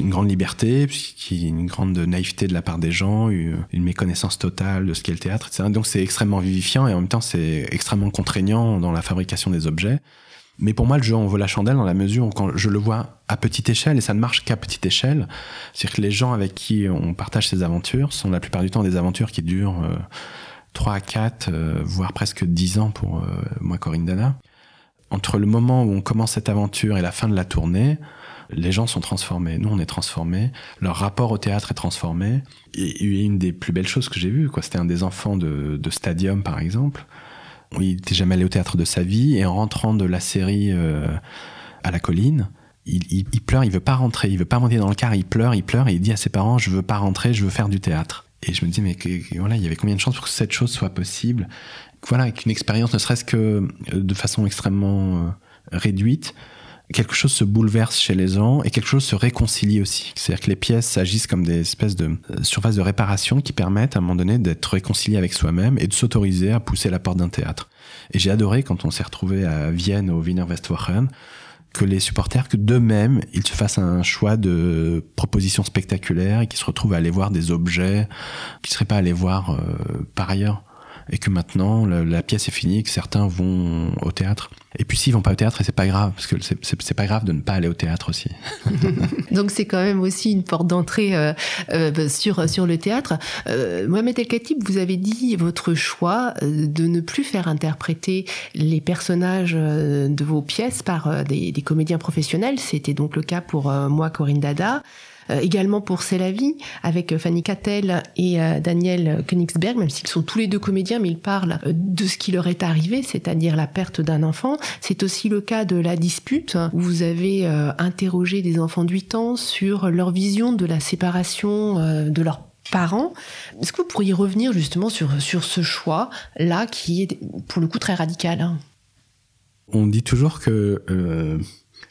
une grande liberté, une grande naïveté de la part des gens, une méconnaissance totale de ce qu'est le théâtre, etc. Donc c'est extrêmement vivifiant et en même temps c'est extrêmement contraignant dans la fabrication des objets. Mais pour moi, le jeu en vaut la chandelle dans la mesure où quand je le vois à petite échelle, et ça ne marche qu'à petite échelle, c'est-à-dire que les gens avec qui on partage ces aventures sont la plupart du temps des aventures qui durent euh, 3 à 4, euh, voire presque 10 ans pour euh, moi, Corinne Dana. Entre le moment où on commence cette aventure et la fin de la tournée, les gens sont transformés. Nous, on est transformés. Leur rapport au théâtre est transformé. Et, une des plus belles choses que j'ai vues, c'était un des enfants de, Stadium, par exemple, il n'était jamais allé au théâtre de sa vie et en rentrant de la série euh, à la colline, il, pleure, il veut pas rentrer, il veut pas monter dans le car, il pleure, il pleure et il dit à ses parents je veux pas rentrer, je veux faire du théâtre. Et je me dis mais voilà, il y avait combien de chances pour que cette chose soit possible? Voilà, qu'une expérience ne serait-ce que euh, de façon extrêmement euh, réduite quelque chose se bouleverse chez les gens et quelque chose se réconcilie aussi. C'est-à-dire que les pièces agissent comme des espèces de euh, surfaces de réparation qui permettent à un moment donné d'être réconcilié avec soi-même et de s'autoriser à pousser la porte d'un théâtre. Et j'ai adoré quand on s'est retrouvé à Vienne au Wiener Westwochen que les supporters, que d'eux-mêmes, ils se fassent un choix de propositions spectaculaires et qu'ils se retrouvent à aller voir des objets qu'ils ne seraient pas allés voir par ailleurs et que maintenant la, pièce est finie, que certains vont au théâtre. Et puis s'ils vont pas au théâtre, c'est pas grave, parce que c'est pas grave de ne pas aller au théâtre aussi. Donc c'est quand même aussi une porte d'entrée euh, euh, sur sur le théâtre. Euh, Mohamed El Khatib, vous avez dit votre choix euh, de ne plus faire interpréter les personnages de vos pièces par des comédiens professionnels. C'était donc le cas pour moi, Corinne Dada. Euh, également pour C'est la vie, avec euh, Fanny Cattel et euh, Daniel Königsberg, même s'ils sont tous les deux comédiens, mais ils parlent de ce qui leur est arrivé, c'est-à-dire la perte d'un enfant. C'est aussi le cas de La dispute, où vous avez interrogé des enfants de 8 ans sur leur vision de la séparation de leurs parents. Est-ce que vous pourriez revenir justement sur, sur ce choix-là, qui est pour le coup très radical hein? On dit toujours que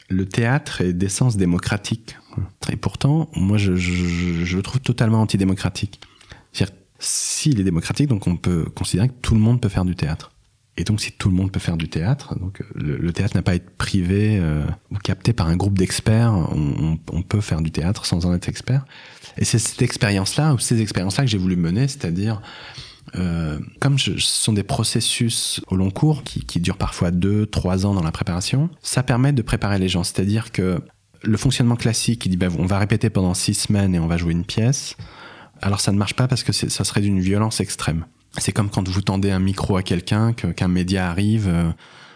le théâtre est d'essence démocratique. Et pourtant, moi, je, le trouve totalement antidémocratique. C'est-à-dire, s'il est démocratique, donc on peut considérer que tout le monde peut faire du théâtre. Et donc, si tout le monde peut faire du théâtre, donc le, théâtre n'a pas à être privé euh, ou capté par un groupe d'experts. On, peut faire du théâtre sans en être expert. Et c'est cette expérience-là, ou ces expériences-là que j'ai voulu mener, c'est-à-dire euh, comme ce sont des processus au long cours qui, qui, durent parfois deux, trois ans dans la préparation, ça permet de préparer les gens. C'est-à-dire que le fonctionnement classique qui dit bah, on va répéter pendant six semaines et on va jouer une pièce, alors ça ne marche pas parce que ça serait d'une violence extrême. C'est comme quand vous tendez un micro à quelqu'un, qu'un média arrive euh,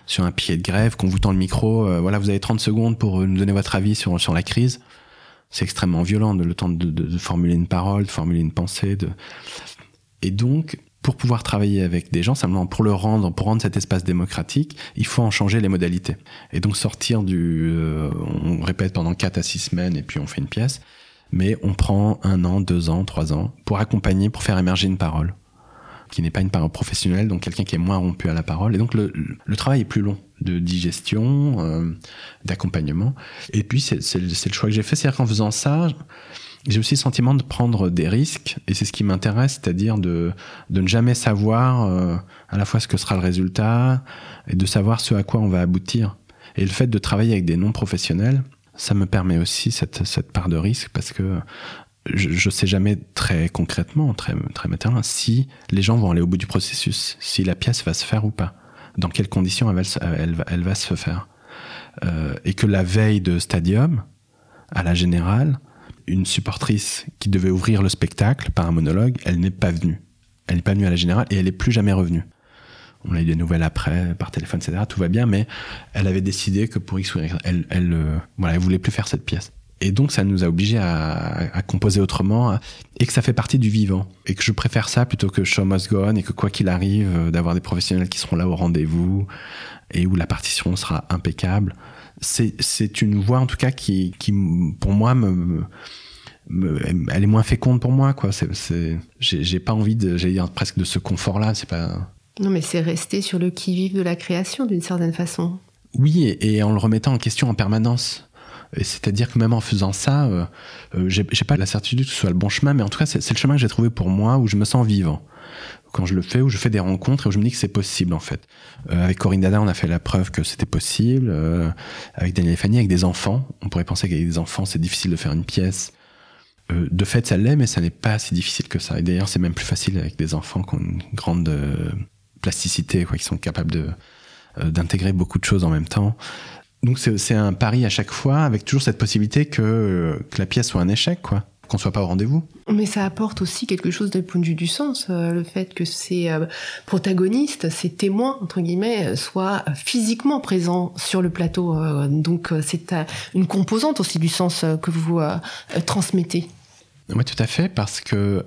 sur un pied de grève, qu'on vous tend le micro, euh, voilà, vous avez 30 secondes pour nous donner votre avis sur, la crise. C'est extrêmement violent, de, le temps de, formuler une parole, de formuler une pensée. Et donc, pour pouvoir travailler avec des gens, simplement pour le rendre, pour rendre cet espace démocratique, il faut en changer les modalités. Et donc sortir du, euh, on répète pendant 4 à 6 semaines et puis on fait une pièce, mais on prend un an, deux ans, trois ans pour accompagner, pour faire émerger une parole qui n'est pas une parole professionnelle, donc quelqu'un qui est moins rompu à la parole. Et donc le, travail est plus long de digestion, euh, d'accompagnement. Et puis c'est le choix que j'ai fait, c'est-à-dire qu'en faisant ça, j'ai aussi le sentiment de prendre des risques, et c'est ce qui m'intéresse, c'est-à-dire de, de ne jamais savoir euh, à la fois ce que sera le résultat, et de savoir ce à quoi on va aboutir. Et le fait de travailler avec des non-professionnels, ça me permet aussi cette, cette part de risque, parce que je ne sais jamais très concrètement, très, très matériellement, si les gens vont aller au bout du processus, si la pièce va se faire ou pas, dans quelles conditions elle va, elle, elle va se faire. Euh, et que la veille de Stadium, à la générale, une supportrice qui devait ouvrir le spectacle par un monologue, elle n'est pas venue. Elle n'est pas venue à la générale et elle n'est plus jamais revenue. On a eu des nouvelles après, par téléphone, etc. Tout va bien, mais elle avait décidé que pour X Y, elle, elle, euh, voilà, elle voulait plus faire cette pièce. Et donc, ça nous a obligés à, à, composer autrement et que ça fait partie du vivant. Et que je préfère ça plutôt que show must go on et que quoi qu'il arrive, euh, d'avoir des professionnels qui seront là au rendez-vous et où la partition sera impeccable c'est une voix en tout cas qui, qui pour moi me, elle est moins féconde pour moi quoi. C'est j'ai pas envie de j'ai presque de ce confort là c'est pas non mais c'est rester sur le qui vive de la création d'une certaine façon. Oui et, en le remettant en question en permanence. C'est-à-dire que même en faisant ça, euh, euh, j'ai pas la certitude que ce soit le bon chemin, mais en tout cas, c'est c'est le chemin que j'ai trouvé pour moi où je me sens vivant. Quand je le fais, où je fais des rencontres et où je me dis que c'est possible en fait. Euh, avec Corinne Dada, on a fait la preuve que c'était possible. Euh, avec Daniel Fanny, avec des enfants, on pourrait penser qu'avec des enfants, c'est difficile de faire une pièce. Euh, de fait, ça l'est, mais ça n'est pas si difficile que ça. Et d'ailleurs, c'est même plus facile avec des enfants qui ont une grande plasticité, quoi, qui sont capables de d'intégrer beaucoup de choses en même temps. Donc c'est un pari à chaque fois, avec toujours cette possibilité que, que la pièce soit un échec, quoi, qu'on soit pas au rendez-vous. Mais ça apporte aussi quelque chose d'un point de vue du sens, euh, le fait que ces euh, protagonistes, ces témoins, entre guillemets, euh, soient physiquement présents sur le plateau. euh, donc c'est une composante aussi du sens que vous transmettez. Oui, tout à fait, parce que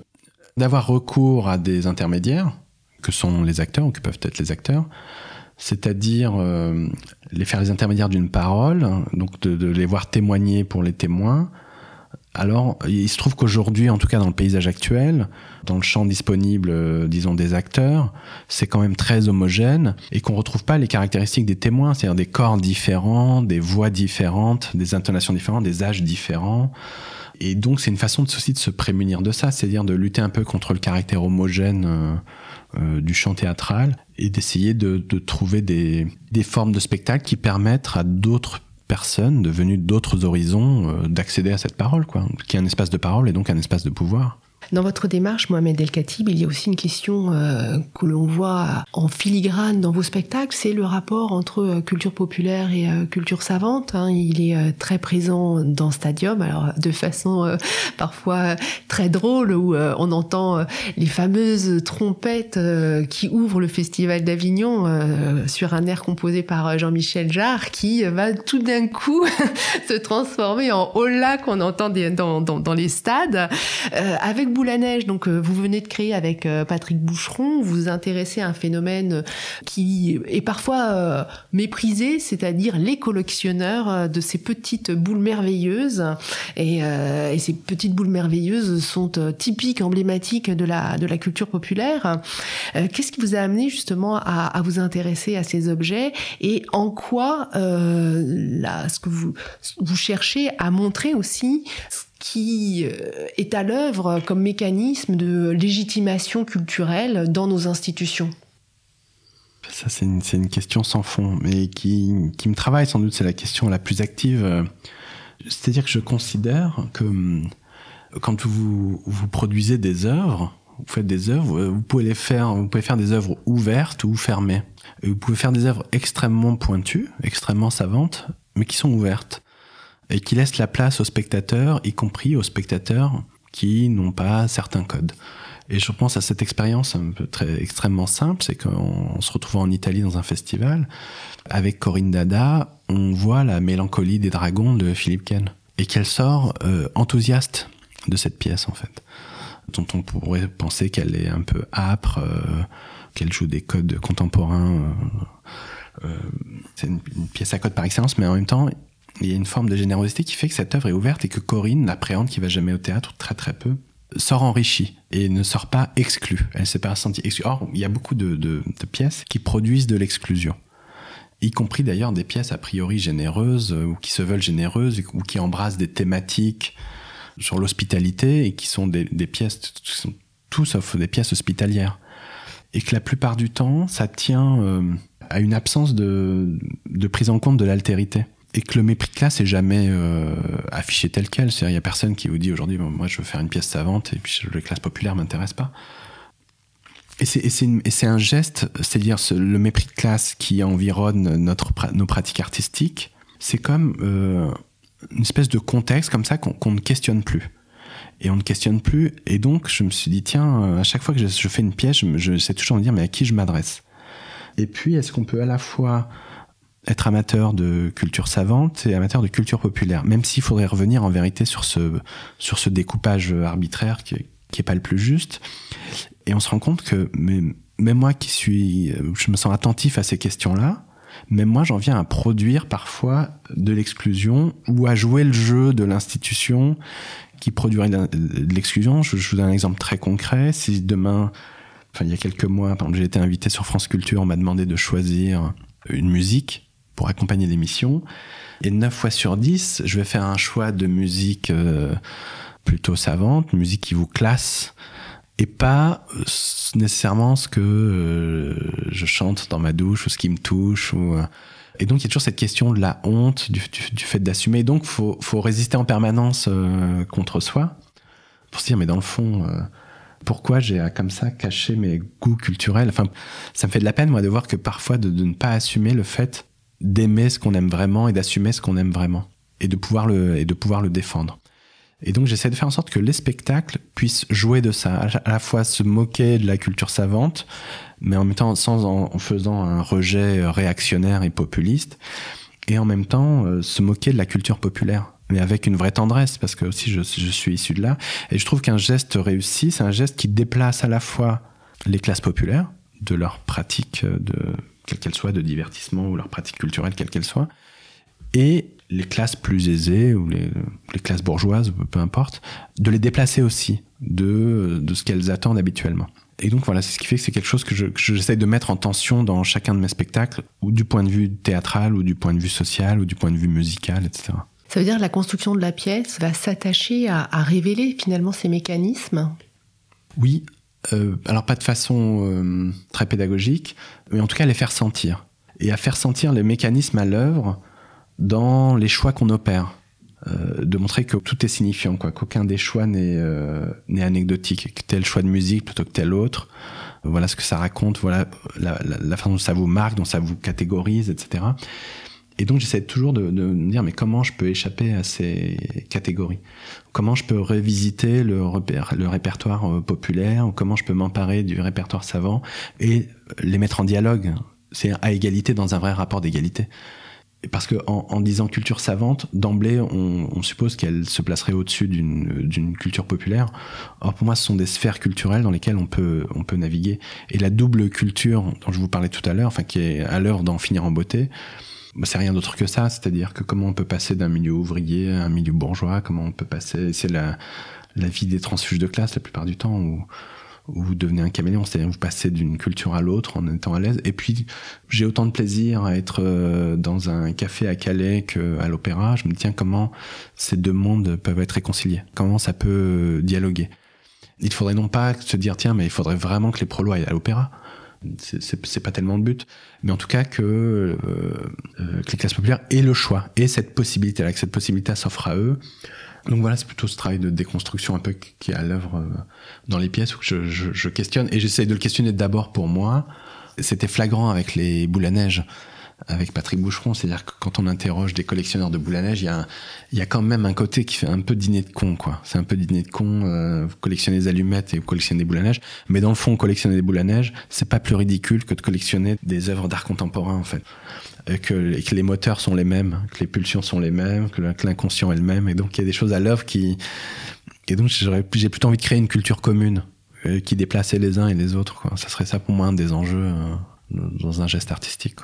d'avoir recours à des intermédiaires, que sont les acteurs, ou que peuvent être les acteurs, c'est-à-dire les faire les intermédiaires d'une parole, donc de, de les voir témoigner pour les témoins. Alors, il se trouve qu'aujourd'hui, en tout cas dans le paysage actuel, dans le champ disponible, euh, disons, des acteurs, c'est quand même très homogène et qu'on retrouve pas les caractéristiques des témoins, c'est-à-dire des corps différents, des voix différentes, des intonations différentes, des âges différents. Et donc, c'est une façon de, aussi de se prémunir de ça, c'est-à-dire de lutter un peu contre le caractère homogène euh, euh, du chant théâtral et d'essayer de, de trouver des, des formes de spectacle qui permettent à d'autres personnes devenues d'autres horizons euh, d'accéder à cette parole, quoi, qui est un espace de parole et donc un espace de pouvoir. Dans votre démarche, Mohamed El Khatib, il y a aussi une question euh, que l'on voit en filigrane dans vos spectacles, c'est le rapport entre euh, culture populaire et euh, culture savante. hein. Il est très présent dans Stadium, alors de façon parfois très drôle, où on entend les fameuses trompettes qui ouvrent le Festival d'Avignon sur un air composé par Jean-Michel Jarre, qui va tout d'un coup se transformer en hola qu'on entend dans, dans, les stades. Euh, Boule à neige, donc euh, vous venez de créer avec euh, Patrick Boucheron, vous vous intéressez à un phénomène euh, qui est parfois méprisé, c'est-à-dire les collectionneurs de ces petites boules merveilleuses. Et, ces petites boules merveilleuses sont typiques, emblématiques de la, de la culture populaire. Qu'est-ce qui vous a amené justement à, vous intéresser à ces objets? Et en quoi ce que vous, vous cherchez à montrer aussi qui euh, est à l'œuvre comme mécanisme de légitimation culturelle dans nos institutions Ça, c'est une, question sans fond, mais qui, me travaille sans doute. C'est la question la plus active. euh, C'est-à-dire que je considère que hum, quand vous, produisez des œuvres, vous faites des œuvres, euh, vous pouvez les faire, vous pouvez faire des œuvres ouvertes ou fermées. Vous pouvez faire des œuvres extrêmement pointues, extrêmement savantes, mais qui sont ouvertes et qui laissent la place aux spectateurs, y compris aux spectateurs qui n'ont pas certains codes. Et je pense à cette expérience très extrêmement simple, c'est qu'en en se retrouvant en Italie dans un festival, avec Corinne Dada, on voit la mélancolie des dragons de Philippe Ken. Et qu'elle sort euh, enthousiaste de cette pièce, en fait. Dont on pourrait penser qu'elle est un peu âpre, euh, qu'elle joue des codes contemporains. euh, c'est une, une pièce à code par excellence, mais en même temps, il y a une forme de générosité qui fait que cette œuvre est ouverte et que Corinne, l'appréhende, qui va jamais au théâtre, très très peu, sort enrichie et ne sort pas exclue. Elle s'est pas sentie exclue. Or, il y a beaucoup de, pièces qui produisent de l'exclusion. Y compris d'ailleurs des pièces a priori généreuses, euh, ou qui se veulent généreuses, ou qui embrassent des thématiques sur l'hospitalité, et qui sont des, des pièces, tout sauf des pièces hospitalières. Et que la plupart du temps, ça tient euh, à une absence de prise en compte de l'altérité et que le mépris de classe est jamais euh, affiché tel quel. C'est-à-dire, il y a personne qui vous dit aujourd'hui, moi, je veux faire une pièce savante et puis les classes populaires m'intéressent pas. Et c'est, un geste, c'est-à-dire ce- le mépris de classe qui environne notre, nos pratiques artistiques, c'est comme euh, une espèce de contexte comme ça qu'on, ne questionne plus. Et on ne questionne plus. Et donc, je me suis dit, tiens, euh, à chaque fois que je, fais une pièce, je, je sais toujours me dire, mais à qui je m'adresse? Et puis, est-ce qu'on peut à la fois être amateur de culture savante et amateur de culture populaire, même s'il faudrait revenir en vérité sur ce, sur ce découpage arbitraire qui, qui est pas le plus juste. Et on se rend compte que même, même moi qui suis, je me sens attentif à ces questions-là, même moi j'en viens à produire parfois de l'exclusion ou à jouer le jeu de l'institution qui produirait de l'exclusion. Je, vous donne un exemple très concret. Si demain, enfin il y a quelques mois, j'ai été invité sur France Culture, on m'a demandé de choisir une musique pour accompagner l'émission. Et 9 fois sur 10, je vais faire un choix de musique euh, plutôt savante, musique qui vous classe, et pas euh, nécessairement ce que euh, je chante dans ma douche ou ce qui me touche. Ou, et donc il y a toujours cette question de la honte, du, fait d'assumer. Donc faut, faut résister en permanence contre soi pour se dire mais dans le fond pourquoi j'ai comme ça caché mes goûts culturels? Enfin, ça me fait de la peine moi de voir que parfois de ne pas assumer le fait d'aimer ce qu'on aime vraiment et d'assumer ce qu'on aime vraiment et de pouvoir le et de pouvoir le défendre. Et donc j'essaie de faire en sorte que les spectacles puissent jouer de ça, à la fois se moquer de la culture savante, mais en même temps sans en, faisant un rejet réactionnaire et populiste, et en même temps euh, se moquer de la culture populaire, mais avec une vraie tendresse, parce que aussi je, je suis issu de là, et je trouve qu'un geste réussi, c'est un geste qui déplace à la fois les classes populaires de leur pratique de quelle qu'elle soit, de divertissement ou leur pratique culturelle, quelle qu'elle soit, et les classes plus aisées ou les, classes bourgeoises, peu importe, de les déplacer aussi de, de ce qu'elles attendent habituellement. Et donc voilà, c'est ce qui fait que c'est quelque chose que j'essaie de mettre en tension dans chacun de mes spectacles, ou du point de vue théâtral, ou du point de vue social, ou du point de vue musical, etc. Ça veut dire que la construction de la pièce va s'attacher à, à révéler finalement ces mécanismes? Oui, euh, alors pas de façon euh, très pédagogique, mais en tout cas les faire sentir. Et à faire sentir les mécanismes à l'œuvre dans les choix qu'on opère. Euh, de montrer que tout est signifiant, quoi, qu'aucun des choix n'est anecdotique, que tel choix de musique plutôt que tel autre, voilà ce que ça raconte, voilà la, la façon dont ça vous marque, dont ça vous catégorise, etc. Et donc j'essaie toujours de, me dire mais comment je peux échapper à ces catégories? Comment je peux revisiter le, répertoire euh, populaire? Ou comment je peux m'emparer du répertoire savant et les mettre en dialogue? C'est à égalité dans un vrai rapport d'égalité. Parce que en, disant culture savante, d'emblée, on, suppose qu'elle se placerait au-dessus d'une culture populaire. Or, pour moi, ce sont des sphères culturelles dans lesquelles on peut, on peut naviguer. Et la double culture dont je vous parlais tout à l'heure, enfin, qui est à l'heure d'en finir en beauté, c'est rien d'autre que ça, c'est-à-dire que comment on peut passer d'un milieu ouvrier à un milieu bourgeois, comment on peut passer, c'est la, la vie des transfuges de classe la plupart du temps, où, où vous devenez un caméléon, c'est-à-dire vous passez d'une culture à l'autre en étant à l'aise. Et puis j'ai autant de plaisir à être euh, dans un café à Calais qu'à l'opéra. Je me dis tiens comment ces deux mondes peuvent être réconciliés, comment ça peut dialoguer? Il faudrait non pas se dire tiens mais il faudrait vraiment que les prolos aillent à l'opéra c'est pas tellement le but, mais en tout cas que, euh, euh, que les classes populaires aient le choix, et cette possibilité-là, que cette possibilité s'offre à eux. Donc voilà, c'est plutôt ce travail de déconstruction un peu qui est à l'œuvre euh, dans les pièces où je, je, je questionne, et j'essaye de le questionner d'abord pour moi. C'était flagrant avec les boules à neige avec Patrick Boucheron. C'est-à-dire que quand on interroge des collectionneurs de boules à neige, il y a, quand même un côté qui fait un peu dîner de con, quoi. C'est un peu dîner de con. Euh, vous collectionnez des allumettes et vous collectionnez des boules à neige. Mais dans le fond, collectionner des boules à neige, c'est pas plus ridicule que de collectionner des œuvres d'art contemporain, en fait. Et que, les moteurs sont les mêmes, que les pulsions sont les mêmes, que l'inconscient est le même. Et donc, il y a des choses à l'œuvre qui, et donc, j'ai plutôt envie de créer une culture commune euh, qui déplaçait les uns et les autres. Quoi. Ça serait ça pour moi un des enjeux euh, dans un geste artistique.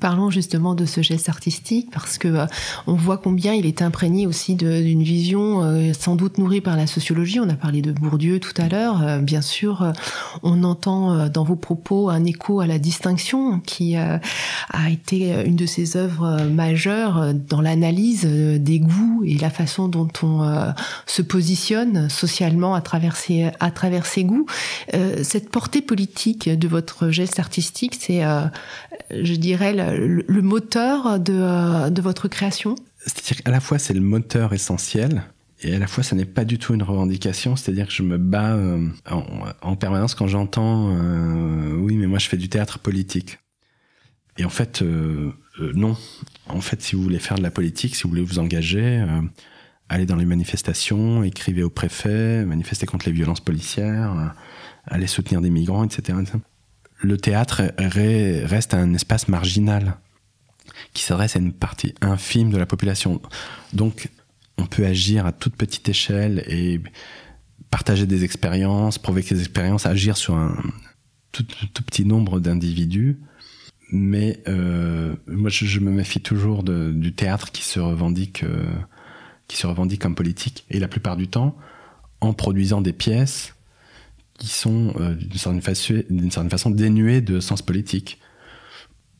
Parlons justement de ce geste artistique parce que euh, on voit combien il est imprégné aussi d'une vision euh, sans doute nourrie par la sociologie. On a parlé de Bourdieu tout à l'heure. Euh, bien sûr, on entend dans vos propos un écho à la distinction qui a été une de ses œuvres majeures dans l'analyse des goûts et la façon dont on se positionne socialement à travers à travers ses goûts. Cette portée politique de votre geste artistique, c'est, je dirais, le, moteur de, de, votre création. C'est-à-dire qu'à la fois c'est le moteur essentiel, et à la fois ça n'est pas du tout une revendication, c'est-à-dire que je me bats euh, en, permanence quand j'entends euh, oui mais moi je fais du théâtre politique. Et en fait euh, non, en fait si vous voulez faire de la politique, si vous voulez vous engager, allez dans les manifestations, écrivez au préfet, manifestez contre les violences policières, allez soutenir des migrants, etc le théâtre reste un espace marginal qui s'adresse à une partie infime de la population. Donc, on peut agir à toute petite échelle et partager des expériences, provoquer des expériences, agir sur un tout, petit nombre d'individus. Mais euh, moi, je, me méfie toujours du théâtre qui se revendique, euh, qui se revendique comme politique. Et la plupart du temps, en produisant des pièces qui sont euh, d'une certaine, façon, dénués de sens politique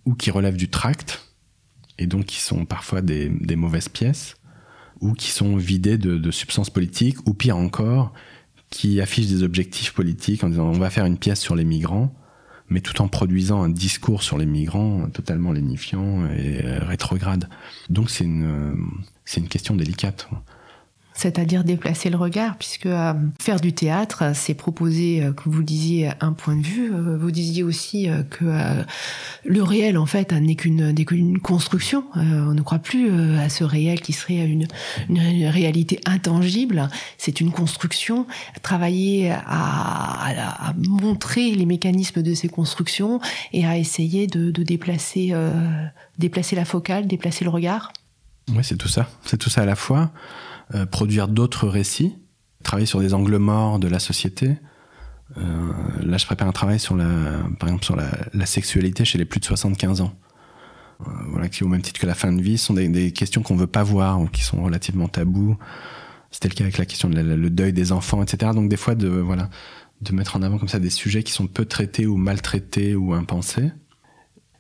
ou qui relèvent du tract et donc qui sont parfois des, mauvaises pièces, ou qui sont vidées de, de, substances politiques, ou pire encore, qui affichent des objectifs politiques en disant on va faire une pièce sur les migrants, mais tout en produisant un discours sur les migrants totalement lénifiant et rétrograde. Donc c'est une, c'est une question délicate c'est-à-dire déplacer le regard, puisque euh, faire du théâtre, c'est proposer, euh, comme vous disiez, un point de vue. Euh, vous disiez aussi que le réel, en fait, n'est qu'une construction. on ne croit plus à ce réel qui serait une, réalité intangible. C'est une construction. Travailler à, montrer les mécanismes de ces constructions et à essayer de, déplacer, déplacer la focale, déplacer le regard. Oui, c'est tout ça. C'est tout ça à la fois. Euh, produire d'autres récits, travailler sur des angles morts de la société. Euh, là, je prépare un travail sur la, par exemple, sur la, sexualité chez les plus de 75 ans. Euh, voilà, qui au même titre que la fin de vie sont des, questions qu'on veut pas voir ou qui sont relativement tabous. C'était le cas avec la question du le deuil des enfants, etc. Donc des fois de voilà de mettre en avant comme ça des sujets qui sont peu traités ou maltraités ou impensés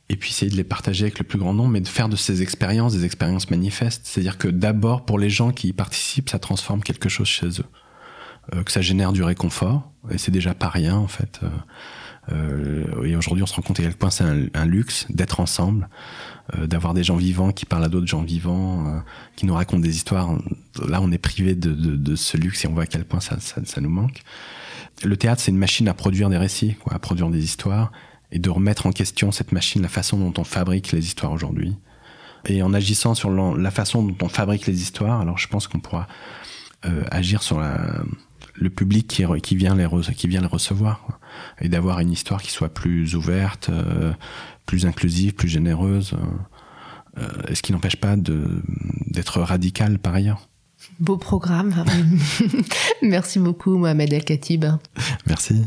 et puis essayer de les partager avec le plus grand nombre, mais de faire de ces expériences des expériences manifestes. C'est-à-dire que d'abord, pour les gens qui y participent, ça transforme quelque chose chez eux. Euh, que ça génère du réconfort, et c'est déjà pas rien en fait. Euh, euh et aujourd'hui, on se rend compte à quel point c'est un, luxe d'être ensemble, euh, d'avoir des gens vivants qui parlent à d'autres gens vivants, euh, qui nous racontent des histoires. Là, on est privé de, de, de, ce luxe et on voit à quel point ça, ça, ça nous manque. Le théâtre, c'est une machine à produire des récits, quoi, à produire des histoires et de remettre en question cette machine, la façon dont on fabrique les histoires aujourd'hui. Et en agissant sur la façon dont on fabrique les histoires, alors je pense qu'on pourra euh, agir sur la, le public qui, qui, vient les qui vient les recevoir et d'avoir une histoire qui soit plus ouverte, euh, plus inclusive, plus généreuse, euh, ce qui n'empêche pas d'être radical par ailleurs. Beau programme. Merci beaucoup Mohamed El Khatib. Merci.